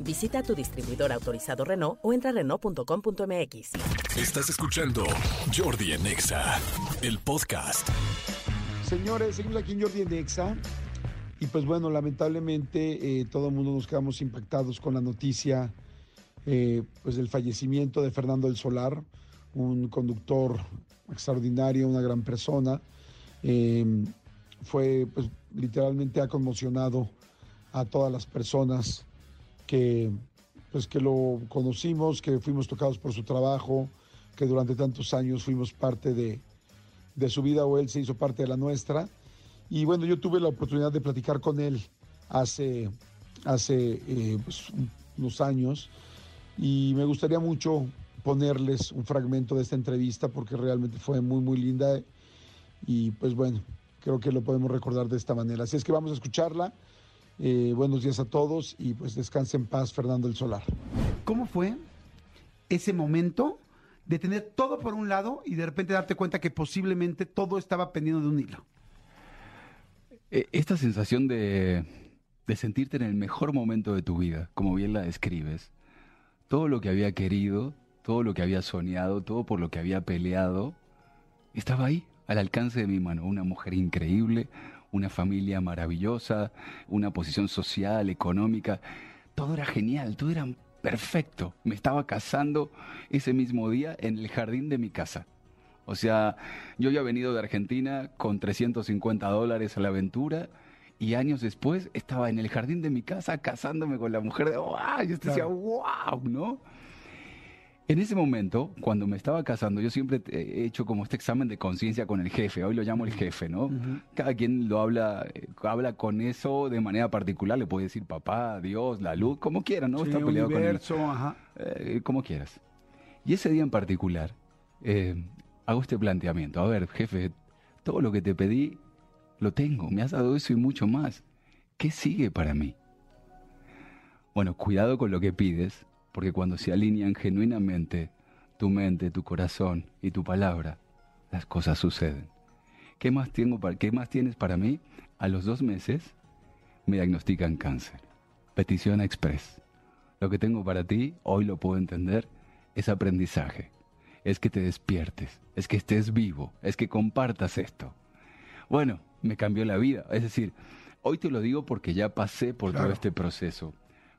Visita tu distribuidor autorizado Renault o entra a Renault.com.mx. Estás escuchando Jordi en Exa, el podcast. Señores, seguimos aquí en Jordi en Exa. Y pues bueno, lamentablemente eh, todo el mundo nos quedamos impactados con la noticia eh, pues del fallecimiento de Fernando del Solar, un conductor extraordinario, una gran persona. Eh, fue, pues literalmente ha conmocionado a todas las personas que, pues, que lo conocimos, que fuimos tocados por su trabajo, que durante tantos años fuimos parte de, de su vida o él se hizo parte de la nuestra. Y bueno, yo tuve la oportunidad de platicar con él hace, hace eh, pues, unos años y me gustaría mucho ponerles un fragmento de esta entrevista porque realmente fue muy, muy linda y pues bueno, creo que lo podemos recordar de esta manera. Así es que vamos a escucharla. Eh, buenos días a todos y pues descanse en paz Fernando el Solar. ¿Cómo fue ese momento de tener todo por un lado y de repente darte cuenta que posiblemente todo estaba pendiendo de un hilo? Eh, esta sensación de, de sentirte en el mejor momento de tu vida, como bien la describes, todo lo que había querido, todo lo que había soñado, todo por lo que había peleado, estaba ahí, al alcance de mi mano. Una mujer increíble, una familia maravillosa, una posición social, económica. Todo era genial, todo era perfecto. Me estaba casando ese mismo día en el jardín de mi casa. O sea, yo había venido de Argentina con 350 dólares a la aventura y años después estaba en el jardín de mi casa casándome con la mujer de ¡wow! Yo decía, ¡wow! ¿No? En ese momento, cuando me estaba casando, yo siempre he hecho como este examen de conciencia con el jefe, hoy lo llamo el jefe, ¿no? Cada quien lo habla, eh, habla con eso de manera particular, le puede decir papá, Dios, la luz, como quiera, ¿no? Sí, Está peleado universo, con él. ajá. Eh, como quieras. Y ese día en particular, eh, hago este planteamiento. A ver, jefe, todo lo que te pedí, lo tengo. Me has dado eso y mucho más. ¿Qué sigue para mí? Bueno, cuidado con lo que pides, porque cuando se alinean genuinamente tu mente, tu corazón y tu palabra, las cosas suceden. ¿Qué más, tengo para, ¿Qué más tienes para mí? A los dos meses me diagnostican cáncer. Petición express. Lo que tengo para ti, hoy lo puedo entender, es aprendizaje. Es que te despiertes, es que estés vivo, es que compartas esto. Bueno, me cambió la vida. Es decir, hoy te lo digo porque ya pasé por todo este proceso.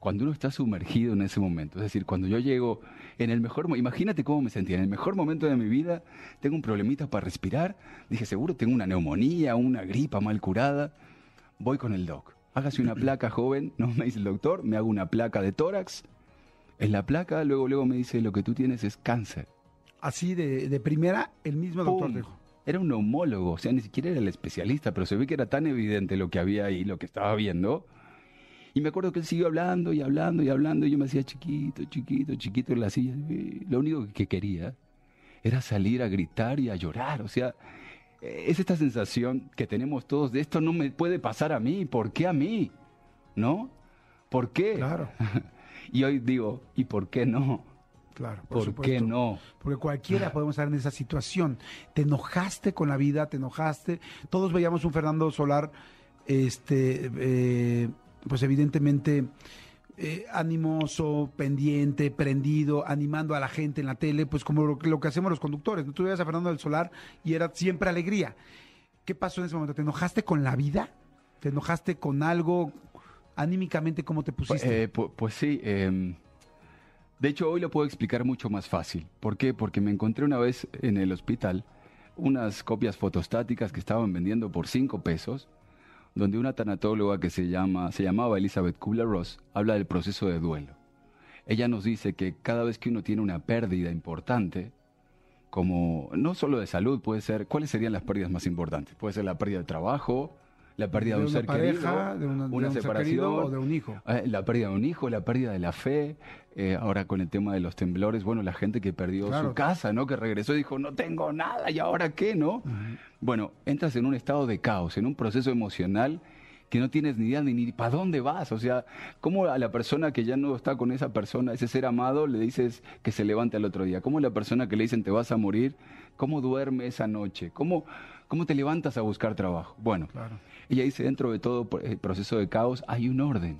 Cuando uno está sumergido en ese momento, es decir, cuando yo llego en el mejor, imagínate cómo me sentía, en el mejor momento de mi vida, tengo un problemita para respirar, dije, seguro tengo una neumonía, una gripa mal curada, voy con el doc. Hágase una placa, joven, no me dice el doctor, me hago una placa de tórax. En la placa, luego, luego me dice, lo que tú tienes es cáncer. Así de, de primera, el mismo doctor dijo. Era un neumólogo, o sea, ni siquiera era el especialista, pero se ve que era tan evidente lo que había ahí, lo que estaba viendo. Y me acuerdo que él siguió hablando y hablando y hablando, y yo me hacía chiquito, chiquito, chiquito en la silla. Lo único que quería era salir a gritar y a llorar, o sea, es esta sensación que tenemos todos de esto no me puede pasar a mí, ¿por qué a mí? ¿No? ¿Por qué? Claro. y hoy digo, ¿y por qué no? Claro, ¿Por, supuesto. qué no? Porque cualquiera podemos estar en esa situación. Te enojaste con la vida, te enojaste. Todos veíamos un Fernando Solar, este, eh, pues evidentemente eh, animoso, pendiente, prendido, animando a la gente en la tele, pues como lo, lo que hacemos los conductores. Tú veías a Fernando del Solar y era siempre alegría. ¿Qué pasó en ese momento? ¿Te enojaste con la vida? ¿Te enojaste con algo? Anímicamente, ¿cómo te pusiste? Eh, pu- pues sí. em, de hecho, hoy lo puedo explicar mucho más fácil. ¿Por qué? Porque me encontré una vez en el hospital unas copias fotostáticas que estaban vendiendo por 5 pesos, donde una tanatóloga que se, llama, se llamaba Elizabeth Kubler-Ross habla del proceso de duelo. Ella nos dice que cada vez que uno tiene una pérdida importante, como no solo de salud, puede ser, ¿cuáles serían las pérdidas más importantes? Puede ser la pérdida del trabajo, la pérdida de, De un una ser pareja, querido, de una- de una un ser separación, o de un hijo. eh, la pérdida de un hijo, la pérdida de la fe, eh, ahora con el tema de los temblores, bueno, la gente que perdió Claro. su casa, ¿no? Que regresó y dijo, no tengo nada, ¿y ahora qué, no? Bueno, entras en un estado de caos, en un proceso emocional que no tienes ni idea ni, ni para dónde vas. O sea, ¿cómo a la persona que ya no está con esa persona, ese ser amado, le dices que se levante al otro día? ¿Cómo a la persona que le dicen te vas a morir, cómo duerme esa noche? ¿Cómo, cómo te levantas a buscar trabajo? Bueno, Claro. ella dice, dentro de todo el proceso de caos hay un orden.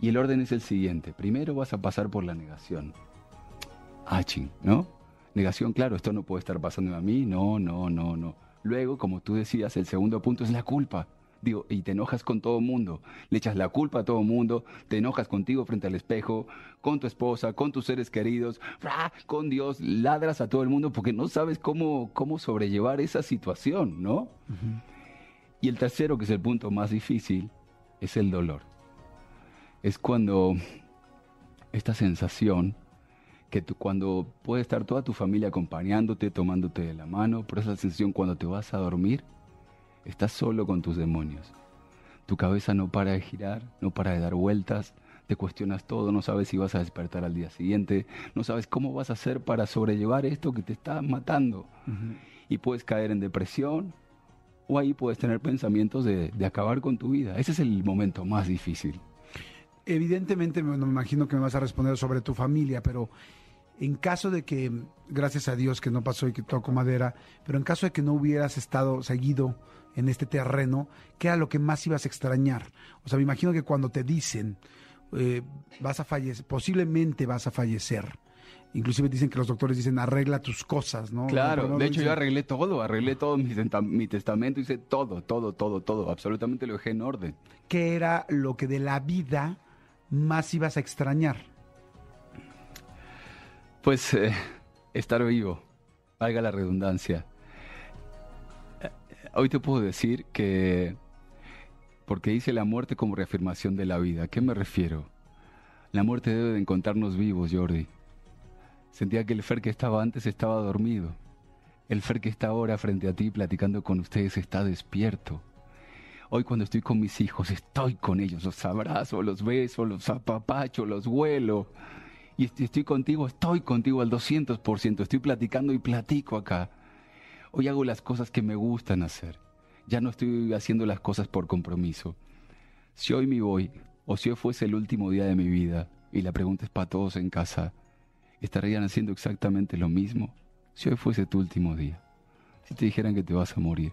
Y el orden es el siguiente. Primero vas a pasar por la negación. Aching, ¿no? Negación, claro, esto no puede estar pasando a mí, no, no, no, no. Luego, como tú decías, el segundo punto es la culpa. Digo, y te enojas con todo el mundo, le echas la culpa a todo el mundo, te enojas contigo frente al espejo, con tu esposa, con tus seres queridos, con Dios, ladras a todo el mundo porque no sabes cómo, cómo sobrellevar esa situación, ¿no? Y el tercero, que es el punto más difícil, es el dolor. Es cuando esta sensación que tú, cuando puede estar toda tu familia acompañándote, tomándote de la mano, pero esa sensación cuando te vas a dormir, estás solo con tus demonios. Tu cabeza no para de girar, no para de dar vueltas, te cuestionas todo, no sabes si vas a despertar al día siguiente, no sabes cómo vas a hacer para sobrellevar esto que te está matando. Y puedes caer en depresión o ahí puedes tener pensamientos de, de acabar con tu vida. Ese es el momento más difícil. Evidentemente, me, no me imagino que me vas a responder sobre tu familia, pero en caso de que, gracias a Dios que no pasó y que toco madera, pero en caso de que no hubieras estado seguido en este terreno, ¿qué era lo que más ibas a extrañar? O sea, me imagino que cuando te dicen, eh, vas a fallecer, posiblemente vas a fallecer. Inclusive dicen que los doctores dicen arregla tus cosas, ¿no? Claro, no de hecho yo arreglé todo, arreglé todo mi testamento, hice todo, todo, todo, todo, absolutamente lo dejé en orden. ¿Qué era lo que de la vida más ibas a extrañar? Pues eh, estar vivo, valga la redundancia. Hoy te puedo decir que, porque dice la muerte como reafirmación de la vida, ¿a qué me refiero? La muerte debe de encontrarnos vivos, Jordi. Sentía que el Fer que estaba antes estaba dormido. El Fer que está ahora frente a ti platicando con ustedes está despierto. Hoy cuando estoy con mis hijos, estoy con ellos, los abrazo, los beso, los apapacho, los huelo. Y est- estoy contigo, estoy contigo al 200%, estoy platicando y platico acá. Hoy hago las cosas que me gustan hacer. Ya no estoy haciendo las cosas por compromiso. Si hoy me voy, o si hoy fuese el último día de mi vida, y la pregunta es para todos en casa, ¿estarían haciendo exactamente lo mismo? Si hoy fuese tu último día, si te dijeran que te vas a morir,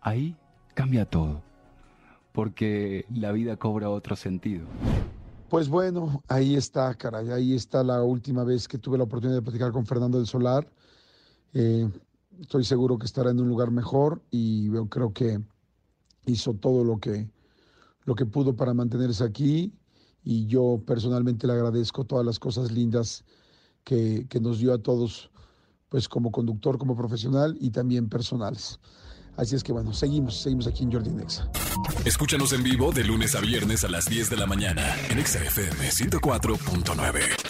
ahí cambia todo, porque la vida cobra otro sentido. Pues bueno, ahí está, caray, ahí está la última vez que tuve la oportunidad de platicar con Fernando del Solar. Eh, estoy seguro que estará en un lugar mejor y creo que hizo todo lo que, lo que pudo para mantenerse aquí y yo personalmente le agradezco todas las cosas lindas que, que nos dio a todos, pues como conductor, como profesional y también personales. Así es que bueno, seguimos, seguimos aquí en Jordi Nexa. Escúchanos en vivo de lunes a viernes a las 10 de la mañana en Exa FM 104.9.